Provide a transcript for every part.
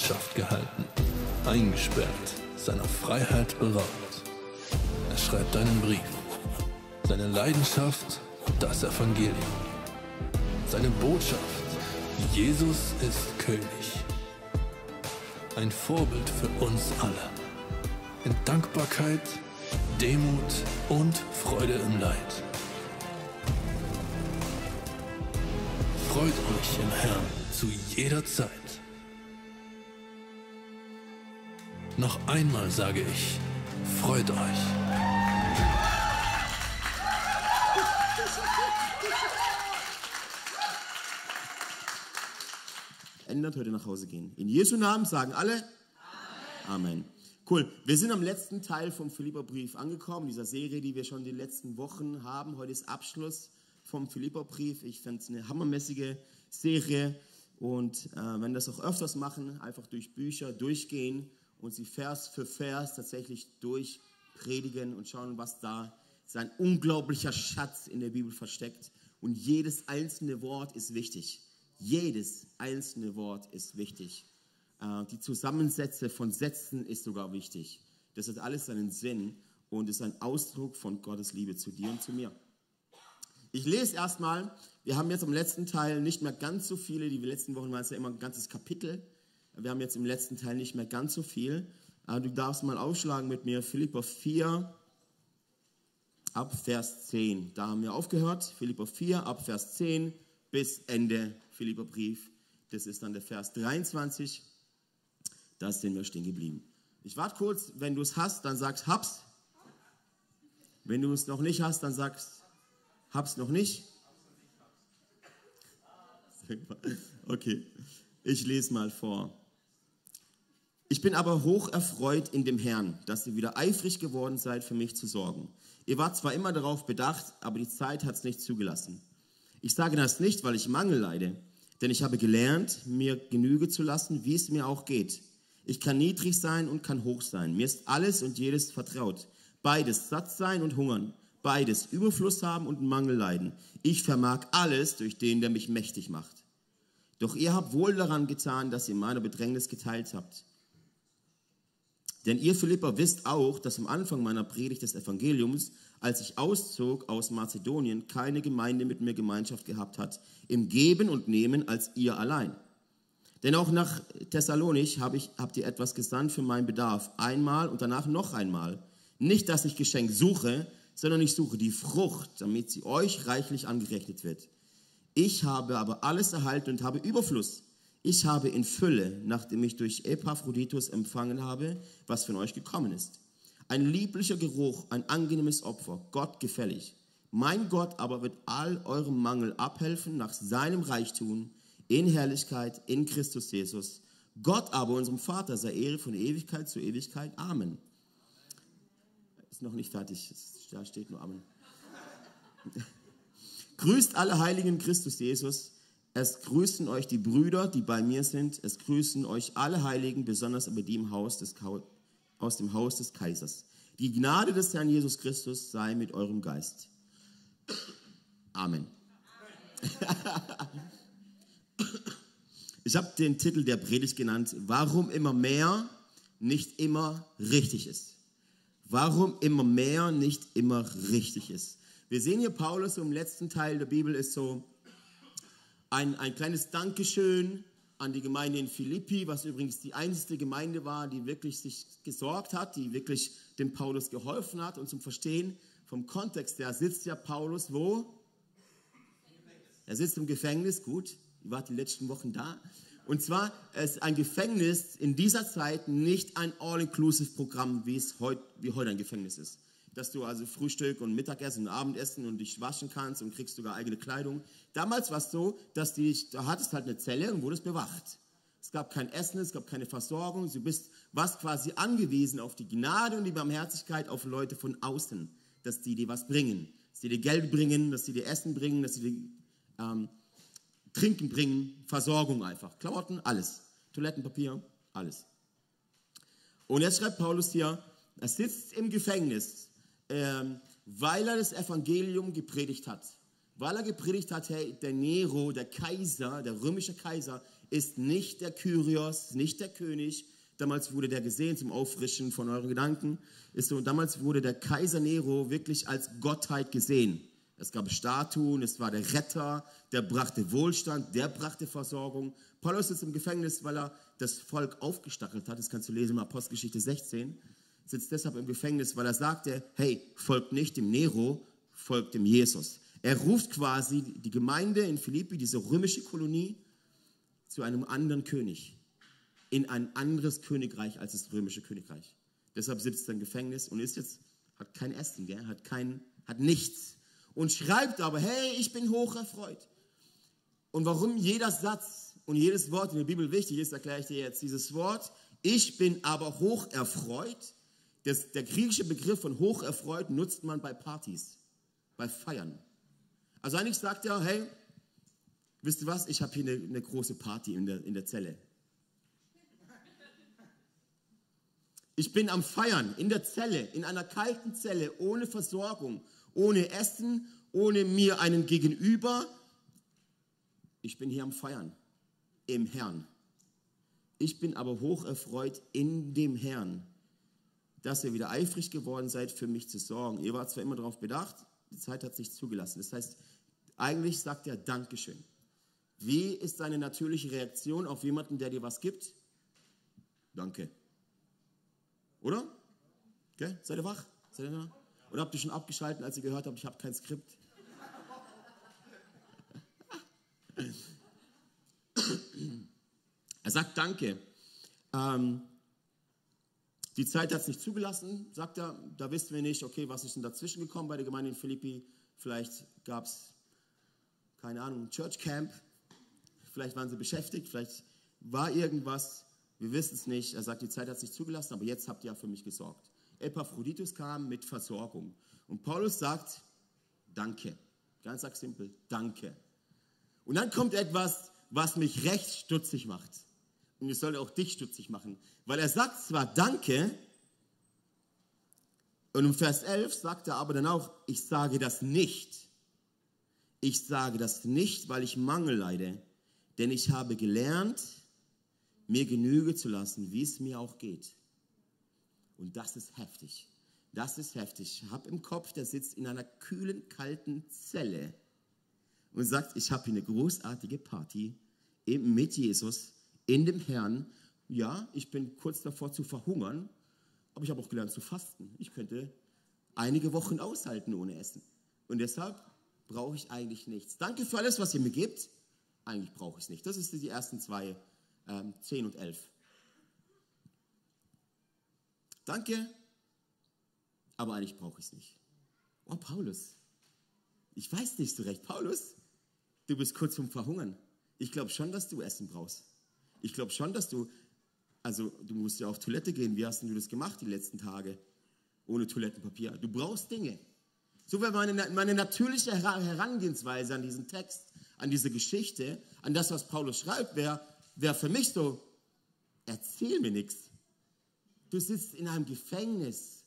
Gefangenschaft gehalten, eingesperrt, seiner Freiheit beraubt. Er schreibt einen Brief. Seine Leidenschaft, das Evangelium. Seine Botschaft, Jesus ist König. Ein Vorbild für uns alle. In Dankbarkeit, Demut und Freude im Leid. Freut euch im Herrn zu jeder Zeit. Noch einmal sage ich, freut euch. Ändert heute nach Hause gehen. In Jesu Namen sagen alle Amen. Amen. Cool. Wir sind am letzten Teil vom Philipperbrief angekommen, dieser Serie, die wir schon die letzten Wochen haben. Heute ist Abschluss vom Philipperbrief. Ich fände es eine hammermäßige Serie. Und äh, wenn das auch öfters machen, einfach durch Bücher durchgehen und sie Vers für Vers tatsächlich durchpredigen und schauen, was da sein unglaublicher Schatz in der Bibel versteckt. Und jedes einzelne Wort ist wichtig. Jedes einzelne Wort ist wichtig. Äh, die Zusammensätze von Sätzen ist sogar wichtig. Das hat alles seinen Sinn und ist ein Ausdruck von Gottes Liebe zu dir und zu mir. Ich lese erstmal, wir haben jetzt im letzten Teil nicht mehr ganz so viele, die letzten Wochen waren es ja immer ein ganzes Kapitel. Wir haben jetzt im letzten Teil nicht mehr ganz so viel. Du darfst mal aufschlagen mit mir Philippa 4 ab Vers 10. Da haben wir aufgehört. Philippa 4 ab Vers 10 bis Ende Philippa Brief. Das ist dann der Vers 23. Da sind wir stehen geblieben. Ich warte kurz, wenn du es hast, dann sagst hab's. Wenn du es noch nicht hast, dann sagst hab's noch nicht. Okay, ich lese mal vor. Ich bin aber hoch erfreut in dem Herrn, dass ihr wieder eifrig geworden seid, für mich zu sorgen. Ihr wart zwar immer darauf bedacht, aber die Zeit hat es nicht zugelassen. Ich sage das nicht, weil ich Mangel leide, denn ich habe gelernt, mir Genüge zu lassen, wie es mir auch geht. Ich kann niedrig sein und kann hoch sein. Mir ist alles und jedes vertraut. Beides satt sein und hungern. Beides Überfluss haben und Mangel leiden. Ich vermag alles durch den, der mich mächtig macht. Doch ihr habt wohl daran getan, dass ihr meine Bedrängnis geteilt habt. Denn ihr Philipper wisst auch, dass am Anfang meiner Predigt des Evangeliums, als ich auszog aus Mazedonien, keine Gemeinde mit mir Gemeinschaft gehabt hat, im Geben und Nehmen als ihr allein. Denn auch nach Thessalonich hab ich, habt ihr etwas gesandt für meinen Bedarf, einmal und danach noch einmal. Nicht, dass ich Geschenk suche, sondern ich suche die Frucht, damit sie euch reichlich angerechnet wird. Ich habe aber alles erhalten und habe Überfluss ich habe in Fülle, nachdem ich durch Epaphroditus empfangen habe, was von euch gekommen ist. Ein lieblicher Geruch, ein angenehmes Opfer, Gott gefällig. Mein Gott aber wird all eurem Mangel abhelfen nach seinem Reichtum in Herrlichkeit in Christus Jesus. Gott aber, unserem Vater, sei Ehre von Ewigkeit zu Ewigkeit. Amen. Ist noch nicht fertig, da steht nur Amen. Grüßt alle Heiligen Christus Jesus. Es grüßen euch die Brüder, die bei mir sind. Es grüßen euch alle Heiligen, besonders aber die im Haus des, aus dem Haus des Kaisers. Die Gnade des Herrn Jesus Christus sei mit eurem Geist. Amen. Ich habe den Titel der Predigt genannt, warum immer mehr nicht immer richtig ist. Warum immer mehr nicht immer richtig ist. Wir sehen hier Paulus im letzten Teil der Bibel ist so, ein, ein kleines Dankeschön an die Gemeinde in Philippi, was übrigens die einzige Gemeinde war, die wirklich sich gesorgt hat, die wirklich dem Paulus geholfen hat. Und zum Verstehen vom Kontext her sitzt ja Paulus wo? Er sitzt im Gefängnis, gut, ihr wart die letzten Wochen da. Und zwar ist ein Gefängnis in dieser Zeit nicht ein All-Inclusive-Programm, wie es heute, wie heute ein Gefängnis ist dass du also Frühstück und Mittagessen und Abendessen und dich waschen kannst und kriegst sogar eigene Kleidung. Damals war es so, dass du da hattest halt eine Zelle und wurdest bewacht. Es gab kein Essen, es gab keine Versorgung. Du bist, warst quasi angewiesen auf die Gnade und die Barmherzigkeit auf Leute von außen, dass die dir was bringen. Dass die dir Geld bringen, dass die dir Essen bringen, dass die dir ähm, Trinken bringen, Versorgung einfach. Klamotten, alles. Toilettenpapier, alles. Und jetzt schreibt Paulus hier, er sitzt im Gefängnis, ähm, weil er das Evangelium gepredigt hat. Weil er gepredigt hat, hey, der Nero, der Kaiser, der römische Kaiser, ist nicht der Kyrios, nicht der König. Damals wurde der gesehen zum Auffrischen von euren Gedanken. Ist so, damals wurde der Kaiser Nero wirklich als Gottheit gesehen. Es gab Statuen, es war der Retter, der brachte Wohlstand, der brachte Versorgung. Paulus ist im Gefängnis, weil er das Volk aufgestachelt hat. Das kannst du lesen in Apostelgeschichte 16. Sitzt deshalb im Gefängnis, weil er sagte, hey, folgt nicht dem Nero, folgt dem Jesus. Er ruft quasi die Gemeinde in Philippi, diese römische Kolonie, zu einem anderen König, in ein anderes Königreich als das römische Königreich. Deshalb sitzt er im Gefängnis und ist jetzt, hat kein Essen, gell? Hat, kein, hat nichts. Und schreibt aber, hey, ich bin hoch erfreut. Und warum jeder Satz und jedes Wort in der Bibel wichtig ist, erkläre ich dir jetzt. Dieses Wort, ich bin aber hoch erfreut, das, der griechische Begriff von hoch erfreut nutzt man bei Partys, bei Feiern. Also eigentlich sagt er, hey, wisst ihr was, ich habe hier eine, eine, große Party in der, in der Zelle. Ich bin am Feiern in der Zelle, in einer kalten Zelle, ohne Versorgung, ohne Essen, ohne mir einen Gegenüber. Ich bin hier am Feiern, im Herrn. Ich bin aber hoch erfreut in dem Herrn, dass ihr wieder eifrig geworden seid, für mich zu sorgen. Ihr wart zwar immer darauf bedacht, die Zeit hat sich zugelassen. Das heißt, eigentlich sagt er Dankeschön. Wie ist deine natürliche Reaktion auf jemanden, der dir was gibt? Danke. Oder? Okay? Seid ihr wach? Seid ihr da? Oder habt ihr schon abgeschaltet, als ihr gehört habt, ich habe kein Skript? er sagt Danke. Ähm, die Zeit hat es nicht zugelassen, sagt er. Da wissen wir nicht, okay, was ist denn dazwischen gekommen bei der Gemeinde in Philippi? Vielleicht gab es, keine Ahnung, Church Camp. Vielleicht waren sie beschäftigt, vielleicht war irgendwas. Wir wissen es nicht. Er sagt, die Zeit hat es nicht zugelassen, aber jetzt habt ihr ja für mich gesorgt. Epaphroditus kam mit Versorgung. Und Paulus sagt, danke. Ganz simpel, danke. Und dann kommt etwas, was mich recht stutzig macht. Und es soll auch dich stutzig machen. Weil er sagt zwar Danke, und im Vers 11 sagt er aber dann auch, ich sage das nicht. Ich sage das nicht, weil ich Mangel leide, denn ich habe gelernt, mir Genüge zu lassen, wie es mir auch geht. Und das ist heftig. Das ist heftig. Ich habe im Kopf, der sitzt in einer kühlen, kalten Zelle und sagt, ich habe hier eine großartige Party mit Jesus, in dem Herrn. Ja, ich bin kurz davor zu verhungern, aber ich habe auch gelernt zu fasten. Ich könnte einige Wochen aushalten ohne Essen. Und deshalb brauche ich eigentlich nichts. Danke für alles, was ihr mir gebt. Eigentlich brauche ich es nicht. Das ist die ersten zwei, ähm, 10 und 11. Danke, aber eigentlich brauche ich es nicht. Oh, Paulus, ich weiß nicht so recht. Paulus, du bist kurz vorm Verhungern. Ich glaube schon, dass du Essen brauchst. Ich glaube schon, dass du, also du musst ja auf Toilette gehen. Wie hast du das gemacht die letzten Tage? Ohne Toilettenpapier. Du brauchst Dinge. So wäre meine, meine natürliche Herangehensweise an diesen Text, an diese Geschichte, an das, was Paulus schreibt, wäre wär für mich so, erzähl mir nichts. Du sitzt in einem Gefängnis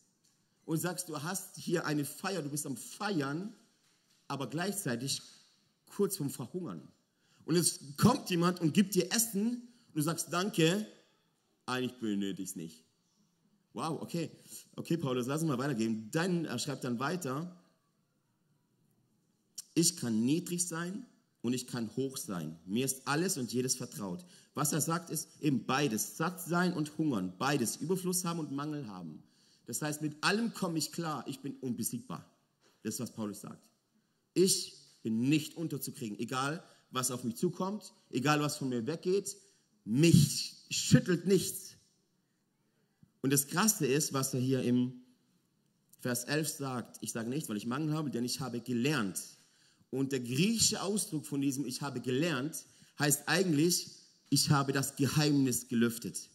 und sagst, du hast hier eine Feier, du bist am Feiern, aber gleichzeitig kurz vorm Verhungern. Und es kommt jemand und gibt dir Essen und du sagst Danke, eigentlich benötige ich es nicht. Wow, okay. Okay, Paulus, lass uns mal weitergehen. Dann, er schreibt dann weiter, ich kann niedrig sein und ich kann hoch sein. Mir ist alles und jedes vertraut. Was er sagt, ist eben beides. Satt sein und hungern. Beides. Überfluss haben und Mangel haben. Das heißt, mit allem komme ich klar. Ich bin unbesiegbar. Das ist, was Paulus sagt. Ich bin nicht unterzukriegen. Egal, was auf mich zukommt. Egal, was von mir weggeht. Mich schüttelt nichts. Und das Krasse ist, was er hier im Vers 11 sagt, ich sage nicht, weil ich Mangel habe, denn ich habe gelernt. Und der griechische Ausdruck von diesem ich habe gelernt heißt eigentlich, ich habe das Geheimnis gelüftet.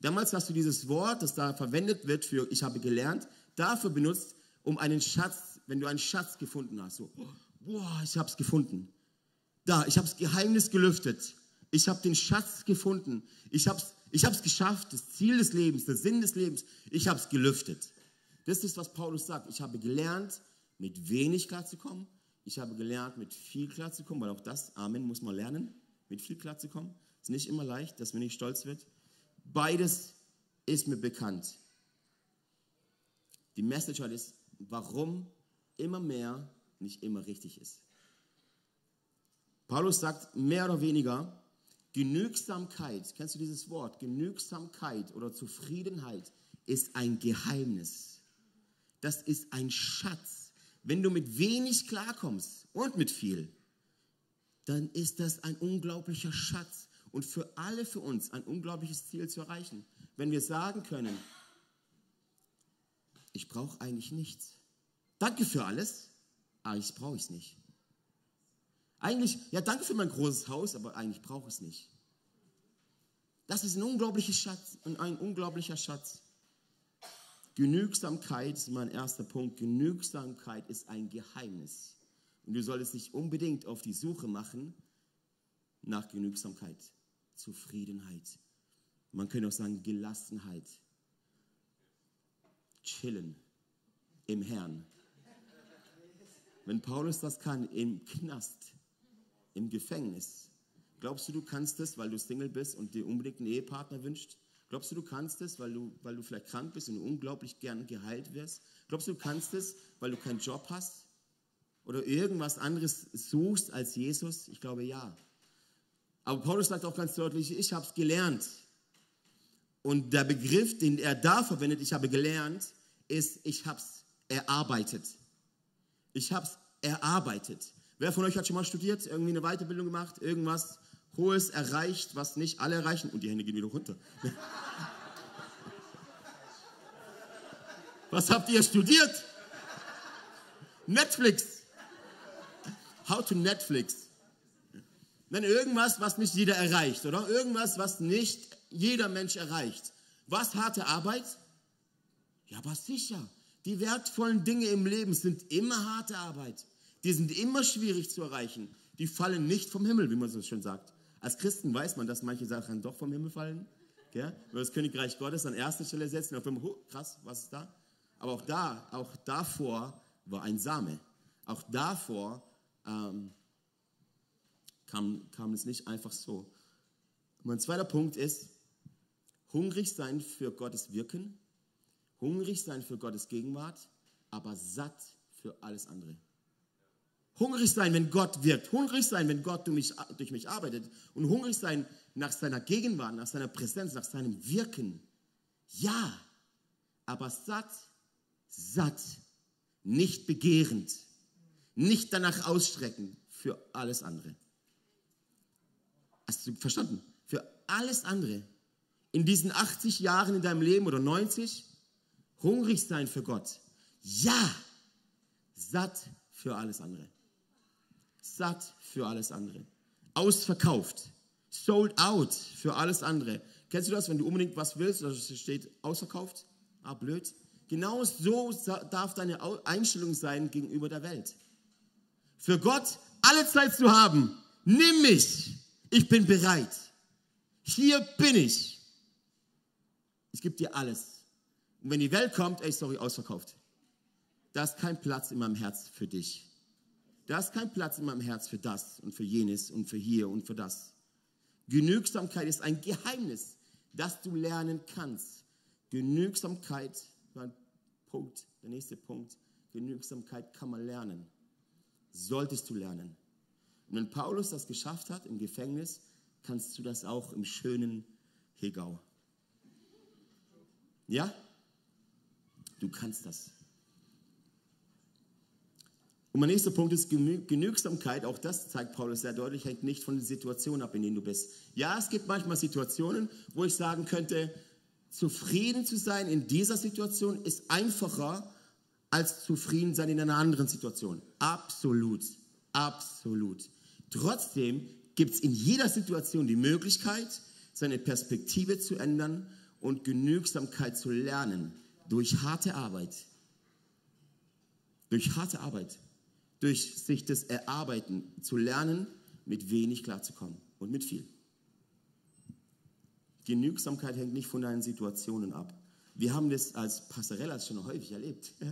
Damals hast du dieses Wort, das da verwendet wird für ich habe gelernt, dafür benutzt, um einen Schatz, wenn du einen Schatz gefunden hast, so, boah, ich habe es gefunden. Da, ich habe das Geheimnis gelüftet. Ich habe den Schatz gefunden. Ich habe es ich hab's geschafft, das Ziel des Lebens, der Sinn des Lebens. Ich habe es gelüftet. Das ist, was Paulus sagt. Ich habe gelernt, mit wenig klarzukommen. Ich habe gelernt, mit viel klarzukommen, weil auch das, Amen, muss man lernen, mit viel klarzukommen. Ist nicht immer leicht, dass man nicht stolz wird. Beides ist mir bekannt. Die Message heute ist, warum immer mehr nicht immer richtig ist. Paulus sagt mehr oder weniger, Genügsamkeit, kennst du dieses Wort? Genügsamkeit oder Zufriedenheit ist ein Geheimnis. Das ist ein Schatz. Wenn du mit wenig klarkommst und mit viel, dann ist das ein unglaublicher Schatz und für alle für uns ein unglaubliches Ziel zu erreichen. Wenn wir sagen können, ich brauche eigentlich nichts. Danke für alles, aber ich brauche es nicht. Eigentlich, ja, danke für mein großes Haus, aber eigentlich brauche ich es nicht. Das ist ein unglaublicher Schatz, ein unglaublicher Schatz. Genügsamkeit ist mein erster Punkt. Genügsamkeit ist ein Geheimnis. Und du solltest dich unbedingt auf die Suche machen nach Genügsamkeit, Zufriedenheit. Man könnte auch sagen Gelassenheit. Chillen im Herrn. Wenn Paulus das kann, im Knast, im Gefängnis, glaubst du, du kannst es, weil du Single bist und dir unbedingt einen Ehepartner wünscht? Glaubst du, du kannst es, weil du, weil du vielleicht krank bist und unglaublich gern geheilt wirst? Glaubst du, du kannst es, weil du keinen Job hast? Oder irgendwas anderes suchst als Jesus? Ich glaube ja. Aber Paulus sagt auch ganz deutlich, ich habe es gelernt. Und der Begriff, den er da verwendet, ich habe gelernt, ist, ich habe es erarbeitet. Ich habe es erarbeitet. Wer von euch hat schon mal studiert, irgendwie eine Weiterbildung gemacht, irgendwas Hohes erreicht, was nicht alle erreichen? Und die Hände gehen wieder runter. was habt ihr studiert? Netflix. How to Netflix. Nein, irgendwas, was nicht jeder erreicht, oder? Irgendwas, was nicht jeder Mensch erreicht. Was harte Arbeit? Ja, aber sicher. Die wertvollen Dinge im Leben sind immer harte Arbeit. Die sind immer schwierig zu erreichen. Die fallen nicht vom Himmel, wie man so schön sagt. Als Christen weiß man, dass manche Sachen doch vom Himmel fallen. Gell? Wenn wir das Königreich Gottes an erste Stelle setzen, auf einmal, oh, krass, was ist da? Aber auch da, auch davor war ein Same. Auch davor ähm, kam, kam es nicht einfach so. Mein zweiter Punkt ist, hungrig sein für Gottes Wirken, hungrig sein für Gottes Gegenwart, aber satt für alles andere. Hungrig sein, wenn Gott wirkt. Hungrig sein, wenn Gott durch mich, durch mich arbeitet. Und hungrig sein nach seiner Gegenwart, nach seiner Präsenz, nach seinem Wirken. Ja, aber satt, satt, nicht begehrend, nicht danach ausstrecken für alles andere. Hast du verstanden? Für alles andere. In diesen 80 Jahren in deinem Leben oder 90, hungrig sein für Gott. Ja, satt für alles andere satt für alles andere. Ausverkauft. Sold out für alles andere. Kennst du das, wenn du unbedingt was willst, da steht ausverkauft? Ah, blöd. Genau so darf deine Einstellung sein gegenüber der Welt. Für Gott alle Zeit zu haben. Nimm mich. Ich bin bereit. Hier bin ich. Ich gebe dir alles. Und wenn die Welt kommt, ey, sorry, ausverkauft. Da ist kein Platz in meinem Herz für dich. Da ist kein Platz in meinem Herz für das und für jenes und für hier und für das. Genügsamkeit ist ein Geheimnis, das du lernen kannst. Genügsamkeit, mein Punkt, der nächste Punkt, Genügsamkeit kann man lernen. Solltest du lernen. Und wenn Paulus das geschafft hat im Gefängnis, kannst du das auch im schönen Hegau. Ja? Du kannst das. Und mein nächster Punkt ist Genügsamkeit. Auch das zeigt Paulus sehr deutlich, hängt nicht von der Situation ab, in der du bist. Ja, es gibt manchmal Situationen, wo ich sagen könnte, zufrieden zu sein in dieser Situation ist einfacher als zufrieden sein in einer anderen Situation. Absolut, absolut. Trotzdem gibt es in jeder Situation die Möglichkeit, seine Perspektive zu ändern und Genügsamkeit zu lernen durch harte Arbeit. Durch harte Arbeit durch sich das Erarbeiten zu lernen, mit wenig klarzukommen und mit viel. Genügsamkeit hängt nicht von deinen Situationen ab. Wir haben das als Passerellas schon häufig erlebt.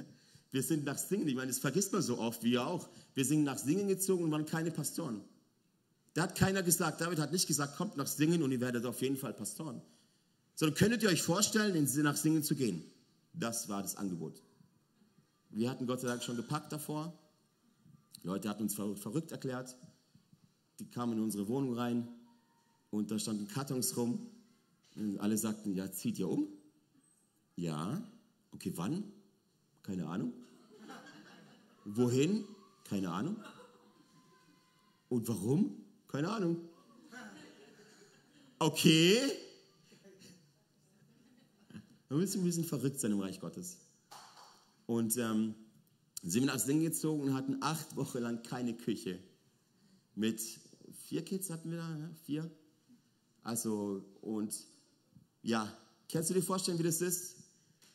Wir sind nach Singen, ich meine, das vergisst man so oft, wie auch. Wir sind nach Singen gezogen und waren keine Pastoren. Da hat keiner gesagt, David hat nicht gesagt, kommt nach Singen und ihr werdet auf jeden Fall Pastoren. Sondern könntet ihr euch vorstellen, nach Singen zu gehen? Das war das Angebot. Wir hatten Gott sei Dank schon gepackt davor. Die Leute hatten uns verrückt erklärt. Die kamen in unsere Wohnung rein und da standen Kartons rum. Und alle sagten, ja, zieht ihr um? Ja. Okay, wann? Keine Ahnung. Wohin? Keine Ahnung. Und warum? Keine Ahnung. Okay. Man muss ein bisschen verrückt sein im Reich Gottes. Und ähm, sind wir nach Singen gezogen und hatten acht Wochen lang keine Küche. Mit vier Kids hatten wir da, ne? vier. Also, und ja, kannst du dir vorstellen, wie das ist?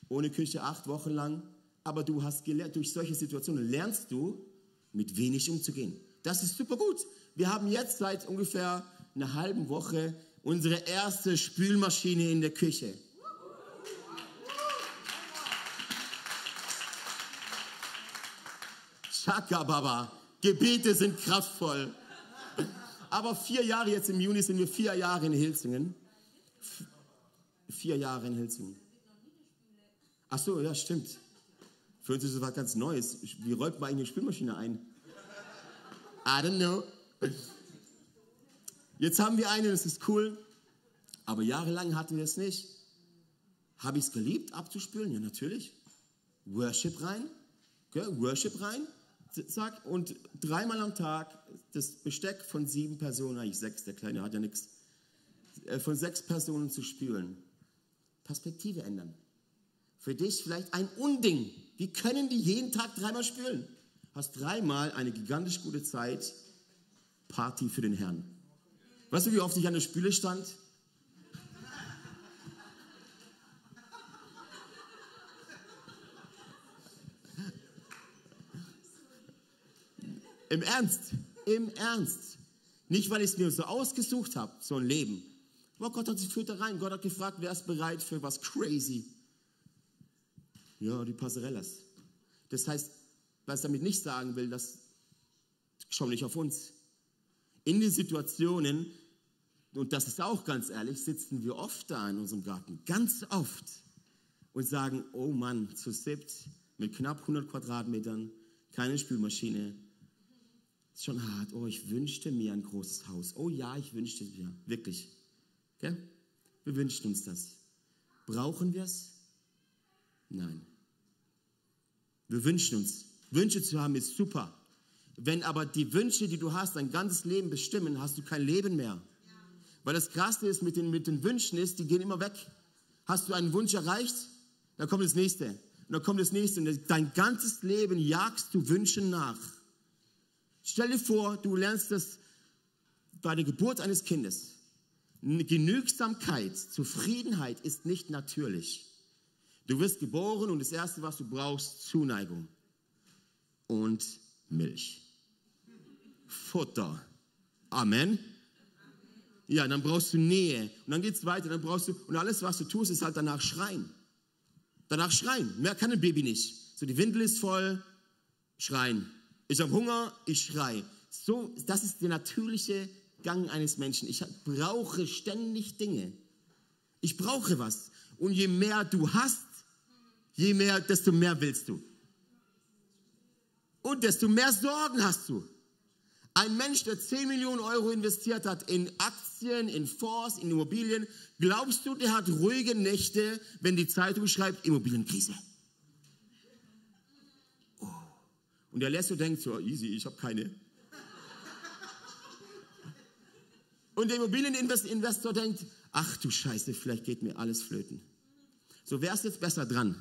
Ohne Küche acht Wochen lang. Aber du hast gelernt, durch solche Situationen lernst du, mit wenig umzugehen. Das ist super gut. Wir haben jetzt seit ungefähr einer halben Woche unsere erste Spülmaschine in der Küche. Chaka Baba, Gebete sind kraftvoll. Aber vier Jahre jetzt im Juni sind wir vier Jahre in Hilsingen. Vier Jahre in Hilsingen. Ach so, ja, stimmt. Für uns ist das was ganz Neues. Wie räumt man eine Spülmaschine ein? I don't know. Jetzt haben wir eine, das ist cool, aber jahrelang hatten wir es nicht. Habe ich es geliebt, abzuspülen? Ja, natürlich. Worship rein, okay, Worship rein, zack, und dreimal am Tag das Besteck von sieben Personen, eigentlich sechs, der Kleine hat ja nichts, äh, von sechs Personen zu spülen. Perspektive ändern. Für dich vielleicht ein Unding. Wie können die jeden Tag dreimal spülen? Hast dreimal eine gigantisch gute Zeit, Party für den Herrn. Weißt du, wie oft ich an der Spüle stand? Im Ernst, im Ernst. Nicht, weil ich es mir so ausgesucht habe, so ein Leben. Aber Gott hat sich führt da rein. Gott hat gefragt, wer ist bereit für was crazy? Ja, die Passerellas. Das heißt, was damit nicht sagen will, dass schau nicht auf uns in den Situationen, und das ist auch ganz ehrlich, sitzen wir oft da in unserem Garten, ganz oft, und sagen, oh Mann, zu siebt, mit knapp 100 Quadratmetern, keine Spülmaschine, schon hart. Oh, ich wünschte mir ein großes Haus. Oh ja, ich wünschte mir, wirklich. Okay? Wir wünschen uns das. Brauchen wir es? Nein. Wir wünschen uns. Wünsche zu haben ist super. Wenn aber die Wünsche, die du hast, dein ganzes Leben bestimmen, hast du kein Leben mehr. Weil das Krasse ist mit den, mit den Wünschen ist, die gehen immer weg. Hast du einen Wunsch erreicht, dann kommt das nächste. Und dann kommt das nächste. Und dein ganzes Leben jagst du Wünschen nach. Stell dir vor, du lernst das bei der Geburt eines Kindes. Genügsamkeit, Zufriedenheit ist nicht natürlich. Du wirst geboren und das Erste, was du brauchst, Zuneigung und Milch. Futter. Amen. Ja, dann brauchst du Nähe. Und dann geht es weiter. Dann brauchst du, und alles, was du tust, ist halt danach schreien. Danach schreien. Mehr kann ein Baby nicht. So, die Windel ist voll, schreien. Ich habe Hunger, ich schrei. So, das ist der natürliche Gang eines Menschen. Ich brauche ständig Dinge. Ich brauche was. Und je mehr du hast, je mehr, desto mehr willst du. Und desto mehr Sorgen hast du. Ein Mensch, der 10 Millionen Euro investiert hat in Aktien, in Fonds, in Immobilien, glaubst du, der hat ruhige Nächte, wenn die Zeitung schreibt, Immobilienkrise? Und der Lesso denkt so, easy, ich habe keine. Und der Immobilieninvestor denkt, ach du Scheiße, vielleicht geht mir alles flöten. So, wer ist jetzt besser dran?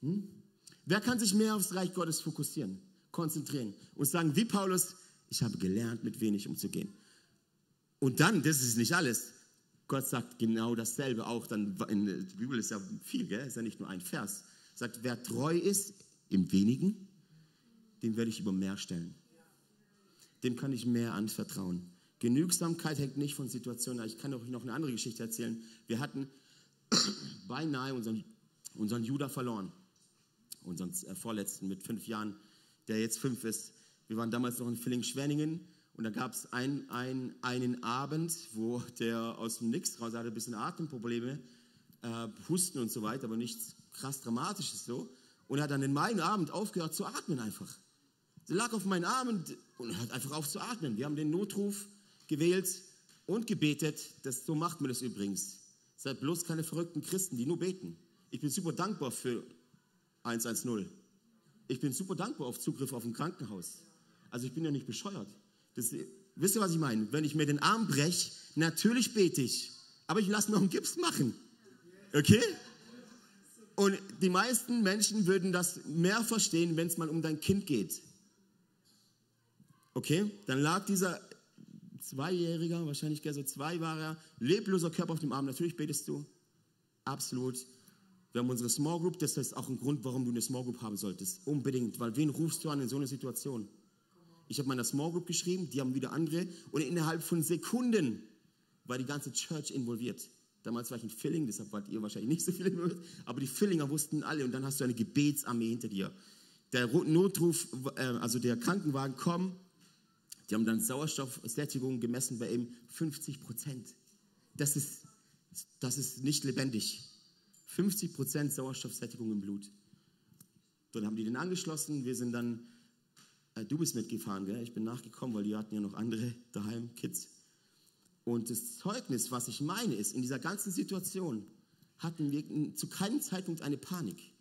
Hm? Wer kann sich mehr aufs Reich Gottes fokussieren, konzentrieren und sagen, wie Paulus, ich habe gelernt, mit wenig umzugehen. Und dann, das ist nicht alles. Gott sagt genau dasselbe auch. Dann in der Bibel ist ja viel, gell? ist ja nicht nur ein Vers. Sagt, wer treu ist im Wenigen, den werde ich über mehr stellen. Dem kann ich mehr anvertrauen. Genügsamkeit hängt nicht von Situationen. Ich kann euch noch eine andere Geschichte erzählen. Wir hatten beinahe unseren, unseren Judah verloren unseren äh, vorletzten mit fünf Jahren, der jetzt fünf ist. Wir waren damals noch in Villingen-Schwenningen Und da gab es ein, ein, einen Abend, wo der aus dem Nix raus hatte ein bisschen Atemprobleme, äh, Husten und so weiter, aber nichts krass Dramatisches so. Und hat dann in meinem Abend aufgehört zu atmen einfach. Er lag auf meinen Armen und hört einfach auf zu atmen. Wir haben den Notruf gewählt und gebetet. Das, so macht man das übrigens. Seid bloß keine verrückten Christen, die nur beten. Ich bin super dankbar für 110. Ich bin super dankbar auf Zugriff auf ein Krankenhaus. Also ich bin ja nicht bescheuert. Das, wisst ihr, was ich meine? Wenn ich mir den Arm breche, natürlich bete ich. Aber ich lasse noch einen Gips machen. Okay? Und die meisten Menschen würden das mehr verstehen, wenn es mal um dein Kind geht. Okay? Dann lag dieser Zweijähriger, wahrscheinlich so zwei war er, lebloser Körper auf dem Arm. Natürlich betest du. Absolut. Wir haben unsere Small Group, das ist auch ein Grund, warum du eine Small Group haben solltest. Unbedingt, weil wen rufst du an in so einer Situation? Ich habe meiner Small Group geschrieben, die haben wieder andere und innerhalb von Sekunden war die ganze Church involviert. Damals war ich in Filling, deshalb wart ihr wahrscheinlich nicht so viele involviert, aber die Fillinger wussten alle und dann hast du eine Gebetsarmee hinter dir. Der Notruf, äh, also der Krankenwagen kommt, die haben dann Sauerstoffsättigung gemessen bei ihm 50 Prozent. Das ist, das ist nicht lebendig. 50 Prozent Sauerstoffsättigung im Blut. Dann haben die den angeschlossen. Wir sind dann, äh, du bist mitgefahren, gell? ich bin nachgekommen, weil die hatten ja noch andere daheim, Kids. Und das Zeugnis, was ich meine, ist, in dieser ganzen Situation hatten wir zu keinem Zeitpunkt eine Panik.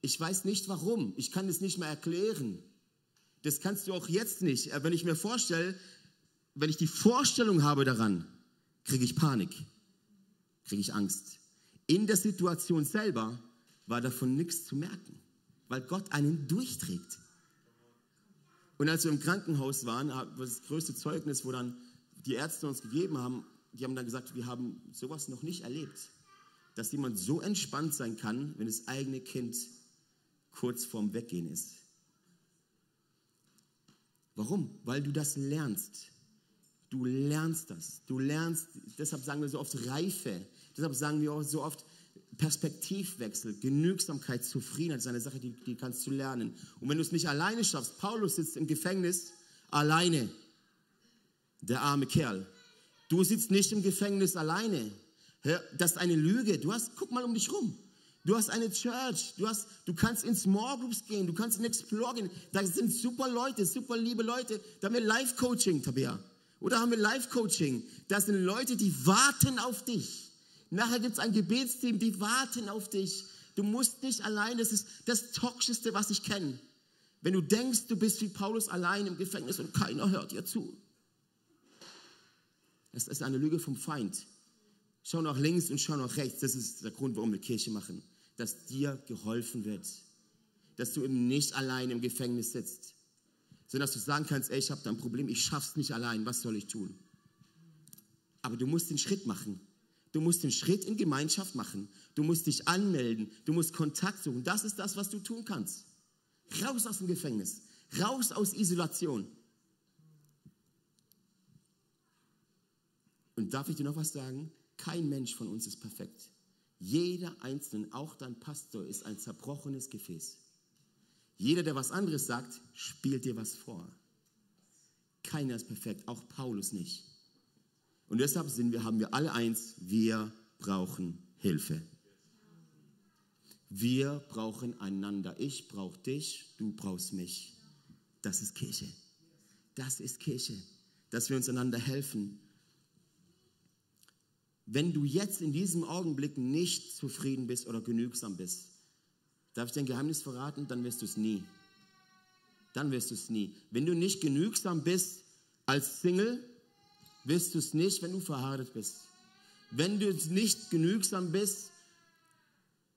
Ich weiß nicht warum, ich kann es nicht mehr erklären. Das kannst du auch jetzt nicht. Wenn ich mir vorstelle, wenn ich die Vorstellung habe daran, kriege ich Panik, kriege ich Angst. In der Situation selber war davon nichts zu merken, weil Gott einen durchträgt. Und als wir im Krankenhaus waren, das größte Zeugnis, wo dann die Ärzte uns gegeben haben, die haben dann gesagt, wir haben sowas noch nicht erlebt, dass jemand so entspannt sein kann, wenn das eigene Kind kurz vorm Weggehen ist. Warum? Weil du das lernst. Du lernst das. Du lernst, deshalb sagen wir so oft Reife. Deshalb sagen wir auch so oft Perspektivwechsel, Genügsamkeit, Zufriedenheit ist eine Sache, die, die kannst du lernen. Und wenn du es nicht alleine schaffst, Paulus sitzt im Gefängnis alleine, der arme Kerl. Du sitzt nicht im Gefängnis alleine. Das ist eine Lüge. Du hast, guck mal um dich rum. Du hast eine Church, du, hast, du kannst in Small Groups gehen, du kannst in Explore gehen. Da sind super Leute, super liebe Leute. Da haben wir Live-Coaching, Tabea. Oder haben wir Live-Coaching. Das sind Leute, die warten auf dich. Nachher gibt es ein Gebetsteam, die warten auf dich. Du musst nicht allein, das ist das Toxischste, was ich kenne. Wenn du denkst, du bist wie Paulus allein im Gefängnis und keiner hört dir zu. Es ist eine Lüge vom Feind. Schau nach links und schau nach rechts. Das ist der Grund, warum wir Kirche machen dass dir geholfen wird. Dass du eben nicht allein im Gefängnis sitzt, sondern dass du sagen kannst, ey, ich habe da ein Problem, ich schaff's nicht allein, was soll ich tun? Aber du musst den Schritt machen. Du musst den Schritt in Gemeinschaft machen. Du musst dich anmelden. Du musst Kontakt suchen. Das ist das, was du tun kannst. Raus aus dem Gefängnis. Raus aus Isolation. Und darf ich dir noch was sagen? Kein Mensch von uns ist perfekt. Jeder Einzelne, auch dein Pastor, ist ein zerbrochenes Gefäß. Jeder, der was anderes sagt, spielt dir was vor. Keiner ist perfekt, auch Paulus nicht. Und deshalb sind wir, haben wir alle eins, wir brauchen Hilfe. Wir brauchen einander. Ich brauche dich, du brauchst mich. Das ist Kirche. Das ist Kirche. Dass wir uns einander helfen wenn du jetzt in diesem Augenblick nicht zufrieden bist oder genügsam bist, darf ich dein Geheimnis verraten, dann wirst du es nie. Dann wirst du es nie. Wenn du nicht genügsam bist als Single, wirst du es nicht, wenn du verheiratet bist. Wenn du nicht genügsam bist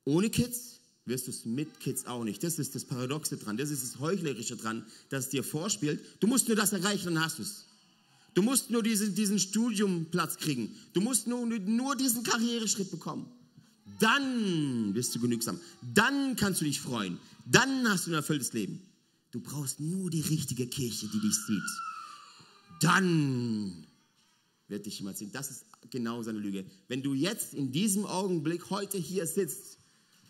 ohne Kids, wirst du es mit Kids auch nicht. Das ist das Paradoxe dran, das ist das Heuchlerische dran, das dir vorspielt. Du musst nur das erreichen, dann hast du es. Du musst nur diesen, diesen Studiumplatz kriegen. Du musst nur, nur diesen Karriereschritt bekommen. Dann bist du genügsam. Dann kannst du dich freuen. Dann hast du ein erfülltes Leben. Du brauchst nur die richtige Kirche, die dich sieht. Dann wird dich jemand sehen. Das ist genau seine Lüge. Wenn du jetzt in diesem Augenblick heute hier sitzt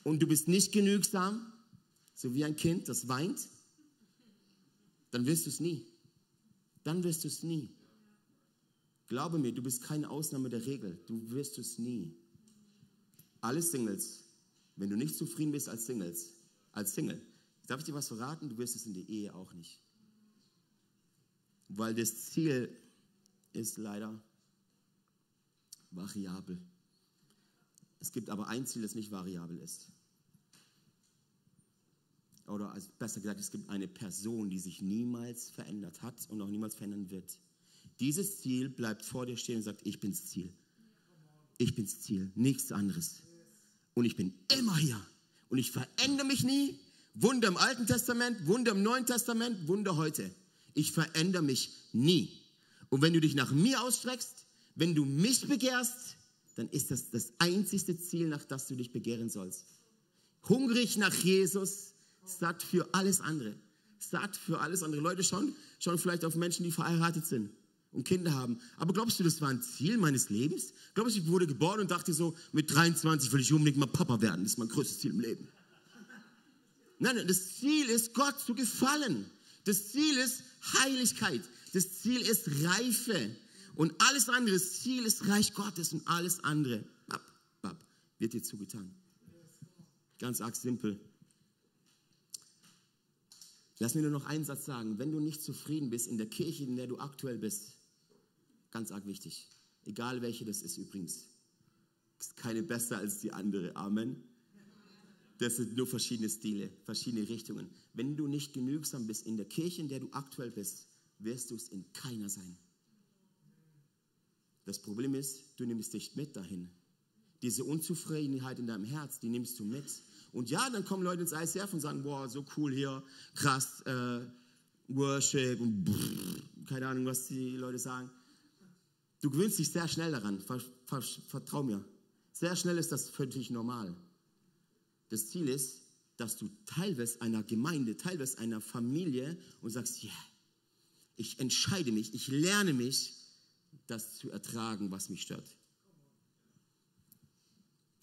und du bist nicht genügsam, so wie ein Kind, das weint, dann wirst du es nie. dann wirst du es nie. Glaube mir, du bist keine Ausnahme der Regel. Du wirst es nie. Alle Singles, wenn du nicht zufrieden bist als Singles, als Single, darf ich dir was verraten? Du wirst es in der Ehe auch nicht. Weil das Ziel ist leider variabel. Es gibt aber ein Ziel, das nicht variabel ist. Oder besser gesagt, es gibt eine Person, die sich niemals verändert hat und auch niemals verändern wird. Dieses Ziel bleibt vor dir stehen und sagt, ich bin's Ziel. Ich bin's Ziel, nichts anderes. Und ich bin immer hier. Und ich verändere mich nie. Wunder im Alten Testament, Wunder im Neuen Testament, Wunder heute. Ich verändere mich nie. Und wenn du dich nach mir ausstreckst, wenn du mich begehrst, dann ist das das einzigste Ziel, nach das du dich begehren sollst. Hungrig nach Jesus, sagt für alles andere. Sagt für alles andere. Leute schauen, schauen vielleicht auf Menschen, die verheiratet sind und Kinder haben. Aber glaubst du, das war ein Ziel meines Lebens? Glaubst du, ich wurde geboren und dachte so, mit 23 will ich unbedingt mal Papa werden. Das ist mein größtes Ziel im Leben. Nein, das Ziel ist, Gott zu gefallen. Das Ziel ist Heiligkeit. Das Ziel ist Reife. Und alles andere, das Ziel ist Reich Gottes und alles andere bap, bap, wird dir zugetan. Ganz arg simpel. Lass mir nur noch einen Satz sagen. Wenn du nicht zufrieden bist in der Kirche, in der du aktuell bist, ganz arg wichtig, egal welche das ist übrigens, ist keine besser als die andere. Amen. Das sind nur verschiedene Stile, verschiedene Richtungen. Wenn du nicht genügsam bist in der Kirche, in der du aktuell bist, wirst du es in keiner sein. Das Problem ist, du nimmst dich mit dahin. Diese Unzufriedenheit in deinem Herz, die nimmst du mit. Und ja, dann kommen Leute ins ICF und sagen, boah, so cool hier, krass, äh, Worship und brrr, keine Ahnung, was die Leute sagen. Du gewöhnst dich sehr schnell daran, ver, ver, vertrau mir. Sehr schnell ist das für dich normal. Das Ziel ist, dass du Teil wirst einer Gemeinde, Teil wirst einer Familie und sagst, ja, yeah, ich entscheide mich, ich lerne mich, das zu ertragen, was mich stört.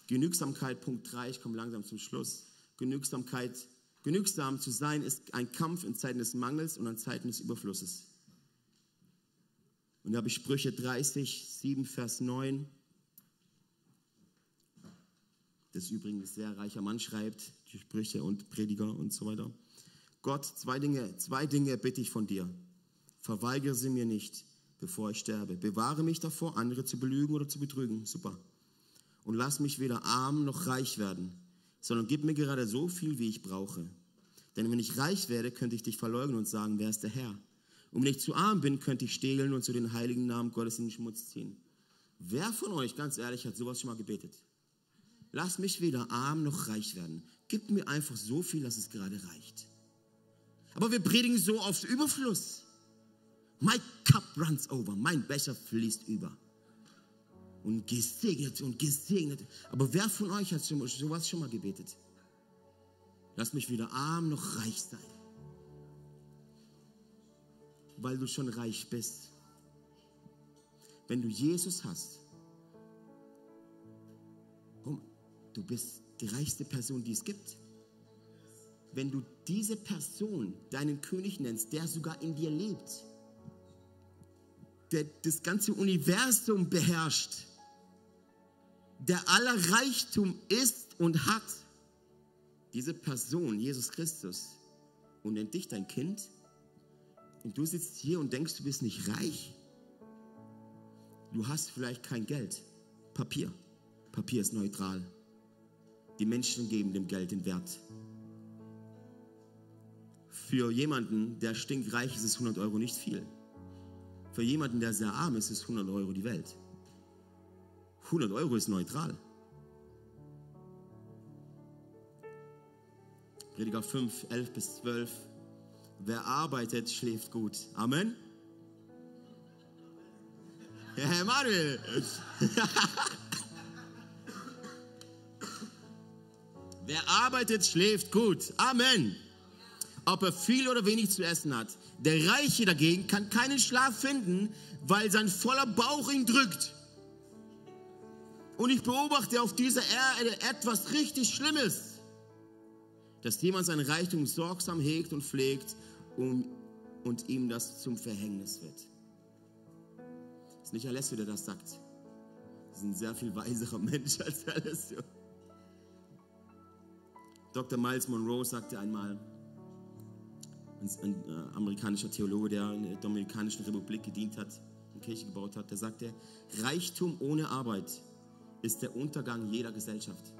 Genügsamkeit, Punkt 3, ich komme langsam zum Schluss. Genügsamkeit, genügsam zu sein, ist ein Kampf in Zeiten des Mangels und in Zeiten des Überflusses. Und da habe ich Sprüche 30, 7, Vers 9. Das übrigens sehr reicher Mann schreibt, die Sprüche und Prediger und so weiter. Gott, zwei Dinge, zwei Dinge bitte ich von dir. Verweigere sie mir nicht bevor ich sterbe. Bewahre mich davor, andere zu belügen oder zu betrügen. Super. Und lass mich weder arm noch reich werden, sondern gib mir gerade so viel, wie ich brauche. Denn wenn ich reich werde, könnte ich dich verleugnen und sagen, wer ist der Herr? Und wenn ich zu arm bin, könnte ich stehlen und zu den heiligen Namen Gottes in den Schmutz ziehen. Wer von euch, ganz ehrlich, hat sowas schon mal gebetet? Lass mich weder arm noch reich werden. Gib mir einfach so viel, dass es gerade reicht. Aber wir predigen so aufs Überfluss. My cup runs over, mein Becher fließt über. Und gesegnet und gesegnet. Aber wer von euch hat sowas schon mal gebetet? Lass mich weder arm noch reich sein. Weil du schon reich bist. Wenn du Jesus hast, du bist die reichste Person, die es gibt. Wenn du diese Person deinen König nennst, der sogar in dir lebt, der das ganze Universum beherrscht, der aller Reichtum ist und hat, diese Person, Jesus Christus, und nennt dich dein Kind, und du sitzt hier und denkst, du bist nicht reich, du hast vielleicht kein Geld, Papier. Papier ist neutral. Die Menschen geben dem Geld den Wert. Für jemanden, der stinkreich ist, ist 100 Euro nicht viel. Für jemanden, der sehr arm ist, ist 100 Euro die Welt. 100 Euro ist neutral. Prediger 5, 11 bis 12. Wer arbeitet, schläft gut. Amen. Herr Manuel. Wer arbeitet, schläft gut. Amen ob er viel oder wenig zu essen hat. Der Reiche dagegen kann keinen Schlaf finden, weil sein voller Bauch ihn drückt. Und ich beobachte auf dieser Erde etwas richtig Schlimmes, dass jemand sein Reichtum sorgsam hegt und pflegt, um und ihm das zum Verhängnis wird. Es ist nicht Alessio, der das sagt. Ist ein sehr viel weiserer Mensch als Alessio. Dr. Miles Monroe sagte einmal, ein äh, amerikanischer Theologe, der in der Dominikanischen Republik gedient hat, eine Kirche gebaut hat, der sagte, Reichtum ohne Arbeit ist der Untergang jeder Gesellschaft.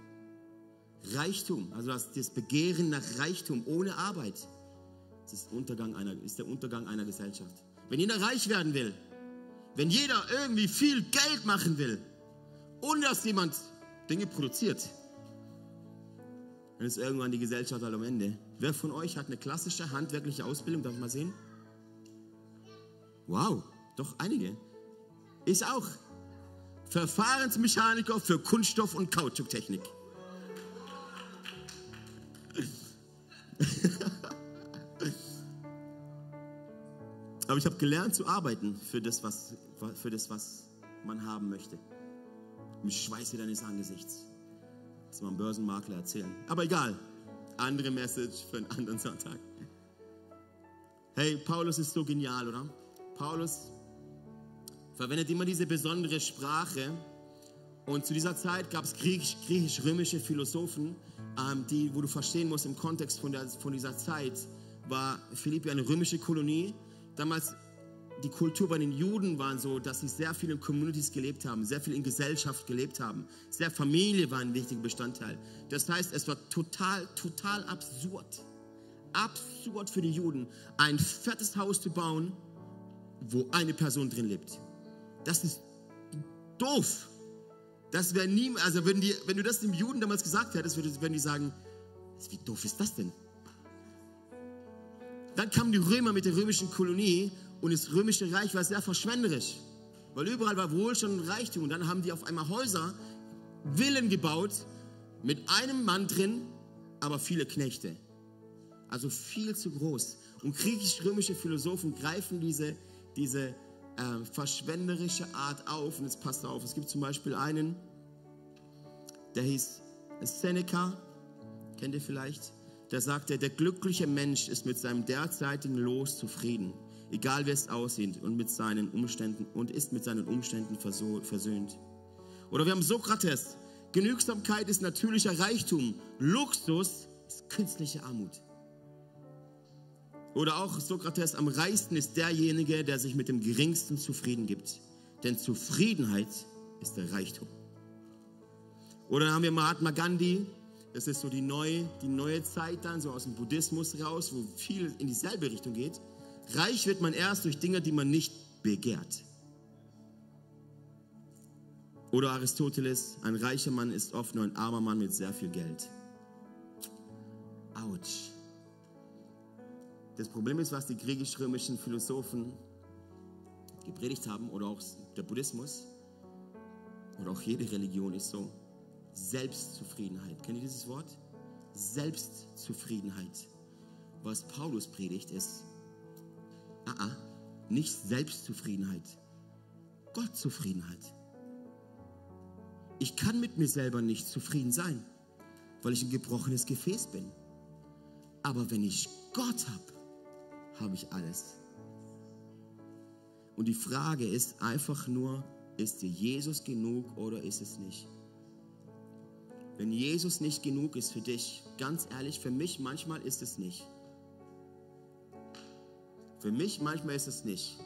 Reichtum, also das, das Begehren nach Reichtum ohne Arbeit, das ist, Untergang einer, ist der Untergang einer Gesellschaft. Wenn jeder reich werden will, wenn jeder irgendwie viel Geld machen will, ohne dass jemand Dinge produziert, dann ist irgendwann die Gesellschaft halt am Ende. Wer von euch hat eine klassische handwerkliche Ausbildung? Darf ich mal sehen? Wow, doch einige. Ich auch. Verfahrensmechaniker für Kunststoff- und Kautschuktechnik. Aber ich habe gelernt zu arbeiten für das, was, für das, was man haben möchte. Im Schweiße deines Angesichts. Das mal ein Börsenmakler erzählen. Aber egal. Andere Message für einen anderen Sonntag. Hey, Paulus ist so genial, oder? Paulus verwendet immer diese besondere Sprache. Und zu dieser Zeit gab es griechisch-römische Philosophen, ähm, die, wo du verstehen musst, im Kontext von, der, von dieser Zeit war Philippi eine römische Kolonie. Damals die Kultur bei den Juden war so, dass sie sehr viel in Communities gelebt haben, sehr viel in Gesellschaft gelebt haben. Sehr Familie war ein wichtiger Bestandteil. Das heißt, es war total, total absurd, absurd für die Juden, ein fettes Haus zu bauen, wo eine Person drin lebt. Das ist doof. Das wäre nie, also wenn, die, wenn du das dem Juden damals gesagt hättest, würden die sagen, wie doof ist das denn? Dann kamen die Römer mit der römischen Kolonie und das römische Reich war sehr verschwenderisch, weil überall war Wohlstand und Reichtum. Und dann haben die auf einmal Häuser, Villen gebaut mit einem Mann drin, aber viele Knechte. Also viel zu groß. Und griechisch-römische Philosophen greifen diese, diese äh, verschwenderische Art auf. Und jetzt passt auf, es gibt zum Beispiel einen, der hieß Seneca, kennt ihr vielleicht? Der sagte, der glückliche Mensch ist mit seinem derzeitigen Los zufrieden egal wie es aussieht, und mit seinen Umständen und ist mit seinen Umständen versöhnt. Oder wir haben Sokrates. Genügsamkeit ist natürlicher Reichtum. Luxus ist künstliche Armut. Oder auch Sokrates, am reichsten ist derjenige, der sich mit dem Geringsten zufrieden gibt. Denn Zufriedenheit ist der Reichtum. Oder dann haben wir Mahatma Gandhi. Das ist so die neue, die neue Zeit dann, so aus dem Buddhismus raus, wo viel in dieselbe Richtung geht. Reich wird man erst durch Dinge, die man nicht begehrt. Oder Aristoteles, ein reicher Mann ist oft nur ein armer Mann mit sehr viel Geld. Autsch. Das Problem ist, was die griechisch-römischen Philosophen gepredigt haben, oder auch der Buddhismus, oder auch jede Religion ist so, Selbstzufriedenheit. Kennt ihr dieses Wort? Selbstzufriedenheit. Was Paulus predigt, ist Ah, ah, nicht Selbstzufriedenheit, Gottzufriedenheit. Ich kann mit mir selber nicht zufrieden sein, weil ich ein gebrochenes Gefäß bin. Aber wenn ich Gott habe, habe ich alles. Und die Frage ist einfach nur, ist dir Jesus genug oder ist es nicht? Wenn Jesus nicht genug ist für dich, ganz ehrlich, für mich manchmal ist es nicht. Für mich manchmal ist es nicht.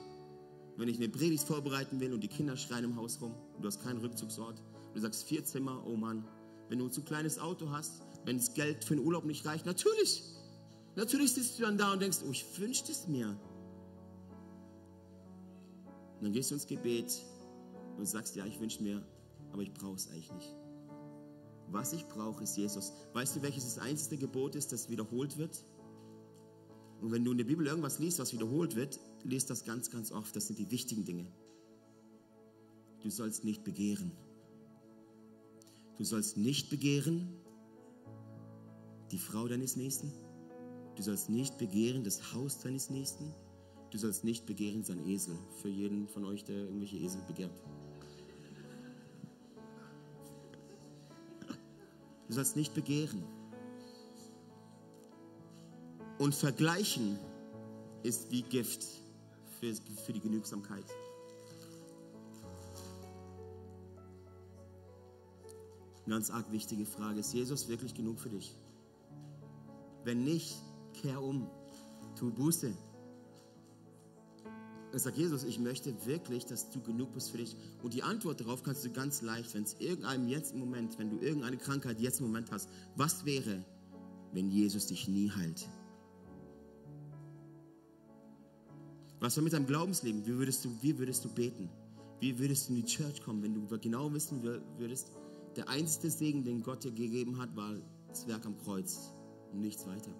Wenn ich eine Predigt vorbereiten will und die Kinder schreien im Haus rum und du hast keinen Rückzugsort, du sagst vier Zimmer, oh Mann, wenn du ein zu kleines Auto hast, wenn das Geld für den Urlaub nicht reicht, natürlich, natürlich sitzt du dann da und denkst, oh, ich wünschte es mir. Und dann gehst du ins Gebet und sagst, ja, ich wünsche mir, aber ich brauche es eigentlich nicht. Was ich brauche, ist Jesus. Weißt du, welches das einzige Gebot ist, das wiederholt wird? Und wenn du in der Bibel irgendwas liest, was wiederholt wird, liest das ganz, ganz oft. Das sind die wichtigen Dinge. Du sollst nicht begehren. Du sollst nicht begehren die Frau deines Nächsten. Du sollst nicht begehren das Haus deines Nächsten. Du sollst nicht begehren sein Esel. Für jeden von euch, der irgendwelche Esel begehrt. Du sollst nicht begehren und vergleichen ist wie Gift für, für die Genügsamkeit. Eine ganz arg wichtige Frage. Ist Jesus wirklich genug für dich? Wenn nicht, kehr um. Tu Buße. Ich sage, Jesus, ich möchte wirklich, dass du genug bist für dich. Und die Antwort darauf kannst du ganz leicht, wenn es irgendeinem jetzt im Moment, wenn du irgendeine Krankheit jetzt im Moment hast, was wäre, wenn Jesus dich nie heilt? Was war mit deinem Glaubensleben? Wie würdest du, wie würdest du beten? Wie würdest du in die Church kommen, wenn du genau wissen würdest, der einzige Segen, den Gott dir gegeben hat, war das Werk am Kreuz und nichts weiter.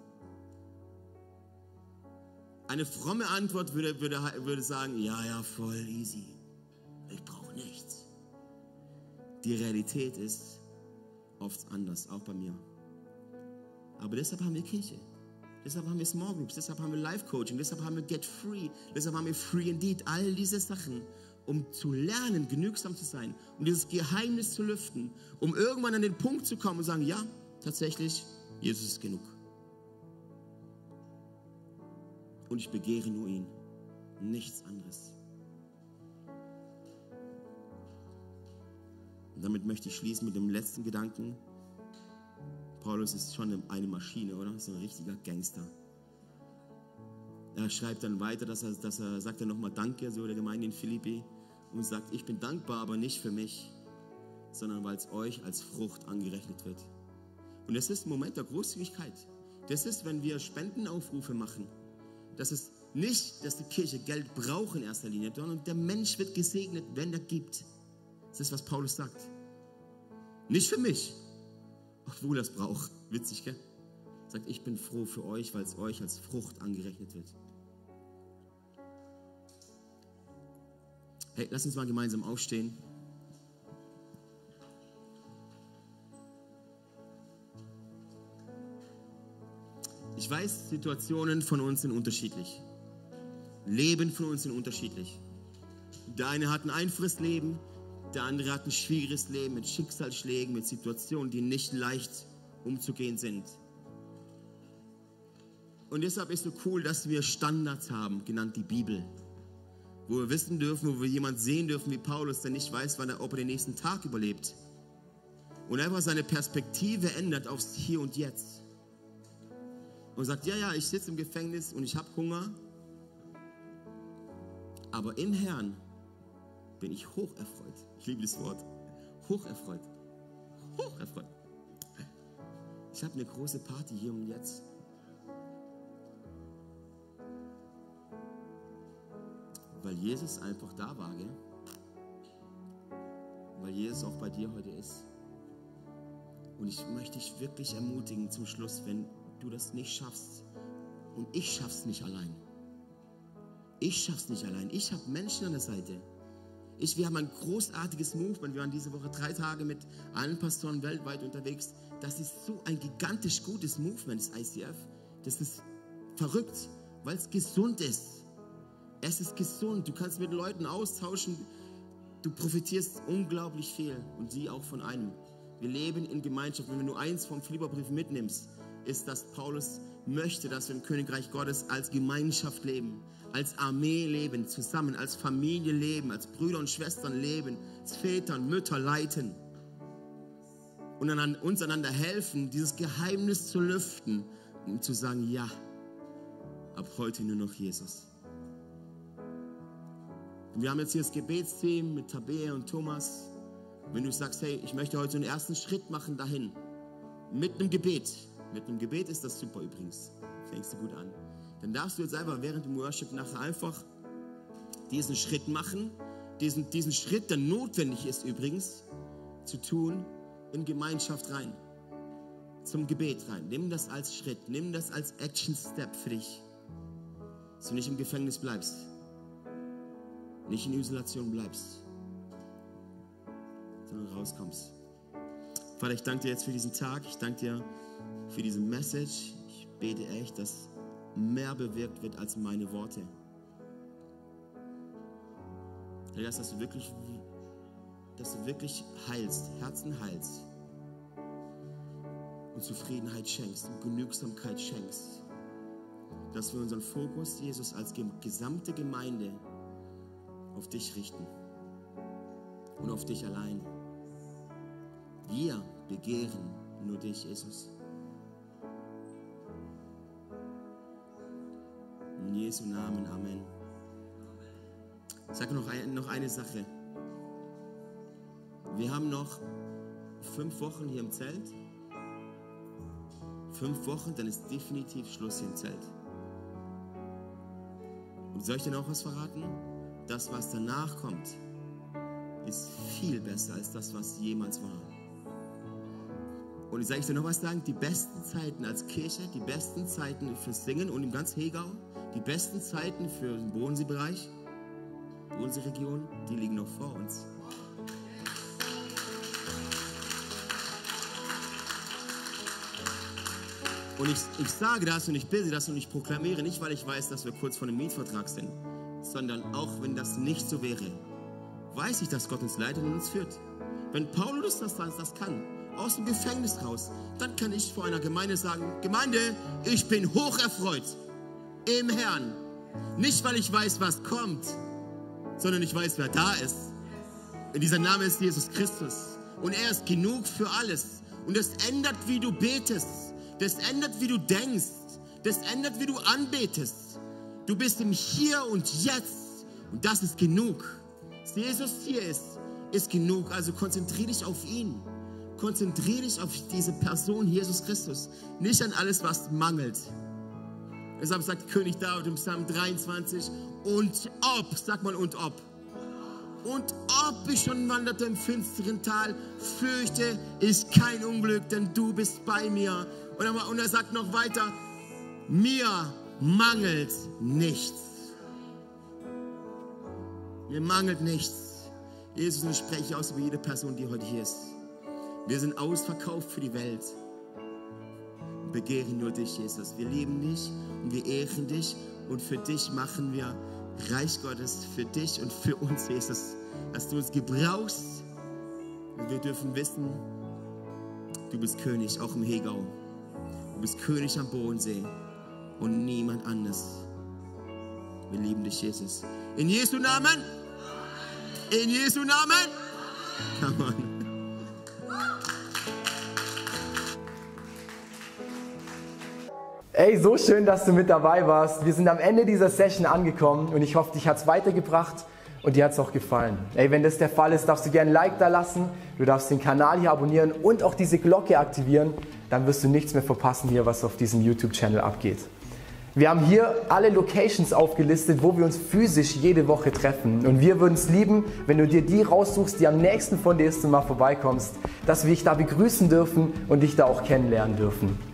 Eine fromme Antwort würde, würde, würde sagen, ja, ja, voll easy. Ich brauche nichts. Die Realität ist oft anders, auch bei mir. Aber deshalb haben wir Kirche. Deshalb haben wir Small Groups, deshalb haben wir Life Coaching, deshalb haben wir Get Free, deshalb haben wir Free Indeed. All diese Sachen, um zu lernen, genügsam zu sein, um dieses Geheimnis zu lüften, um irgendwann an den Punkt zu kommen und sagen, ja, tatsächlich, Jesus ist genug. Und ich begehre nur ihn, nichts anderes. Und damit möchte ich schließen mit dem letzten Gedanken. Paulus ist schon eine Maschine, oder? So ein richtiger Gangster. Er schreibt dann weiter, dass er, dass er sagt er nochmal Danke so der Gemeinde in Philippi und sagt, ich bin dankbar, aber nicht für mich, sondern weil es euch als Frucht angerechnet wird. Und es ist ein Moment der Großzügigkeit. Das ist, wenn wir Spendenaufrufe machen. Das ist nicht, dass die Kirche Geld braucht in erster Linie, sondern der Mensch wird gesegnet, wenn er gibt. Das ist, was Paulus sagt. Nicht für mich, obwohl er es braucht. Witzig, gell? Sagt, ich bin froh für euch, weil es euch als Frucht angerechnet wird. Hey, lass uns mal gemeinsam aufstehen. Ich weiß, Situationen von uns sind unterschiedlich. Leben von uns sind unterschiedlich. Der eine hat ein einfaches Leben, der andere hat ein schwieriges Leben mit Schicksalsschlägen, mit Situationen, die nicht leicht umzugehen sind. Und deshalb ist es so cool, dass wir Standards haben, genannt die Bibel wo wir wissen dürfen, wo wir jemanden sehen dürfen wie Paulus, der nicht weiß, wann er, ob er den nächsten Tag überlebt. Und einfach seine Perspektive ändert aufs Hier und Jetzt. Und sagt, ja, ja, ich sitze im Gefängnis und ich habe Hunger, aber im Herrn bin ich hocherfreut. Ich liebe das Wort. Hocherfreut. Hocherfreut. Ich habe eine große Party hier und jetzt. weil Jesus einfach da war, gell? Weil Jesus auch bei dir heute ist. Und ich möchte dich wirklich ermutigen zum Schluss, wenn du das nicht schaffst und ich schaff's nicht allein. Ich schaff's nicht allein. Ich habe Menschen an der Seite. Ich, wir haben ein großartiges Movement. Wir waren diese Woche drei Tage mit allen Pastoren weltweit unterwegs. Das ist so ein gigantisch gutes Movement, das ICF. Das ist verrückt, weil es gesund ist. Es ist gesund. Du kannst mit Leuten austauschen. Du profitierst unglaublich viel und sie auch von einem. Wir leben in Gemeinschaft. Wenn du nur eins vom Philipperbrief mitnimmst, ist, dass Paulus möchte, dass wir im Königreich Gottes als Gemeinschaft leben, als Armee leben, zusammen, als Familie leben, als Brüder und Schwestern leben, als Väter und Mütter leiten und uns einander helfen, dieses Geheimnis zu lüften, um zu sagen, ja, ab heute nur noch Jesus. Und wir haben jetzt hier das Gebetsteam mit Tabea und Thomas. Wenn du sagst, hey, ich möchte heute einen ersten Schritt machen dahin, mit einem Gebet. Mit einem Gebet ist das super übrigens. Fängst du gut an. Dann darfst du jetzt einfach während dem Worship nachher einfach diesen Schritt machen. Diesen, diesen Schritt, der notwendig ist übrigens, zu tun, in Gemeinschaft rein. Zum Gebet rein. Nimm das als Schritt. Nimm das als Action Step für dich. Dass du nicht im Gefängnis bleibst nicht in Isolation bleibst, sondern rauskommst. Vater, ich danke dir jetzt für diesen Tag. Ich danke dir für diese Message. Ich bete echt, dass mehr bewirkt wird als meine Worte. Herr, dass du wirklich, dass du wirklich heilst, Herzen heilst und Zufriedenheit schenkst und Genügsamkeit schenkst. dass wir unseren Fokus, Jesus, als gesamte Gemeinde auf dich richten und auf dich allein. Wir begehren nur dich, Jesus. Jesu Namen, Amen. Sage noch, ein, noch eine Sache. Wir haben noch fünf Wochen hier im Zelt. Fünf Wochen, dann ist definitiv Schluss hier im Zelt. Und soll ich dir noch was verraten? Das, was danach kommt, ist viel besser als das, was jemals war. Und ich sage dir noch was sagen, die besten Zeiten als Kirche, die besten Zeiten fürs Singen und im ganz Hegau, die besten Zeiten für den Bodenseebereich, Bodenseeregion, die liegen noch vor uns. Und ich, ich sage das und ich bilde das und ich proklamiere nicht, weil ich weiß, dass wir kurz vor einem Mietvertrag sind, sondern auch wenn das nicht so wäre, weiß ich, dass Gott uns leitet und uns führt. Wenn Paulus das, das kann, aus dem Gefängnis raus, dann kann ich vor einer Gemeinde sagen, Gemeinde, ich bin hocherfreut im Herrn. Nicht, weil ich weiß, was kommt, sondern ich weiß, wer da ist. Und dieser Name ist Jesus Christus. Und er ist genug für alles. Und es ändert, wie du betest. Das ändert, wie du denkst. Das ändert, wie du anbetest. Du bist im Hier und Jetzt. Und das ist genug. Dass Jesus hier ist, ist genug. Also konzentriere dich auf ihn. Konzentriere dich auf diese Person, Jesus Christus. Nicht an alles, was mangelt. Deshalb sagt König David im Psalm 23, und ob, sag mal und ob. Und ob ich schon wanderte im finsteren Tal, fürchte ich kein Unglück, denn du bist bei mir. Und er, sagt noch weiter, mir mangelt nichts. Mir mangelt nichts. Jesus, ich spreche aus über jede Person, die heute hier ist. Wir sind ausverkauft für die Welt. Begehren nur dich, Jesus. Wir lieben dich und wir ehren dich und für dich machen wir Reich Gottes, für dich und für uns, Jesus, dass du uns gebrauchst. Und wir dürfen wissen, du bist König, auch im Hegau. Du bist König am Bodensee und niemand anders. Wir lieben dich, Jesus. In Jesu Namen. In Jesu Namen. Come on. Ey, so schön, dass du mit dabei warst. Wir sind am Ende dieser Session angekommen und ich hoffe, dich hat es weitergebracht und dir hat es auch gefallen. Ey, wenn das der Fall ist, darfst du gerne ein Like da lassen, du darfst den Kanal hier abonnieren und auch diese Glocke aktivieren. Dann wirst du nichts mehr verpassen hier, was auf diesem YouTube-Channel abgeht. Wir haben hier alle Locations aufgelistet, wo wir uns physisch jede Woche treffen. Und wir würden es lieben, wenn du dir die raussuchst, die am nächsten von dir ist und mal vorbeikommst, dass wir dich da begrüßen dürfen und dich da auch kennenlernen dürfen.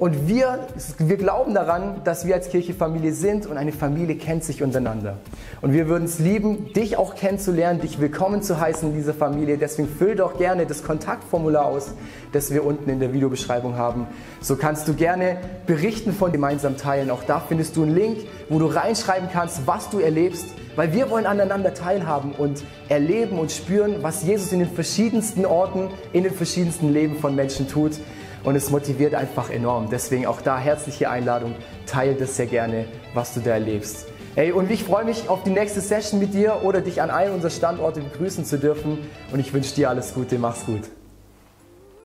und wir, wir glauben daran, dass wir als Kirche Familie sind und eine Familie kennt sich untereinander. Und wir würden es lieben, dich auch kennenzulernen, dich willkommen zu heißen in dieser Familie. Deswegen füll doch gerne das Kontaktformular aus, das wir unten in der Videobeschreibung haben. So kannst du gerne berichten von gemeinsam teilen. Auch da findest du einen Link, wo du reinschreiben kannst, was du erlebst. Weil wir wollen aneinander teilhaben und erleben und spüren, was Jesus in den verschiedensten Orten, in den verschiedensten Leben von Menschen tut und es motiviert einfach enorm. Deswegen auch da herzliche Einladung, teile das sehr gerne, was du da erlebst. Hey, und ich freue mich auf die nächste Session mit dir oder dich an einem unserer Standorte begrüßen zu dürfen und ich wünsche dir alles Gute, mach's gut.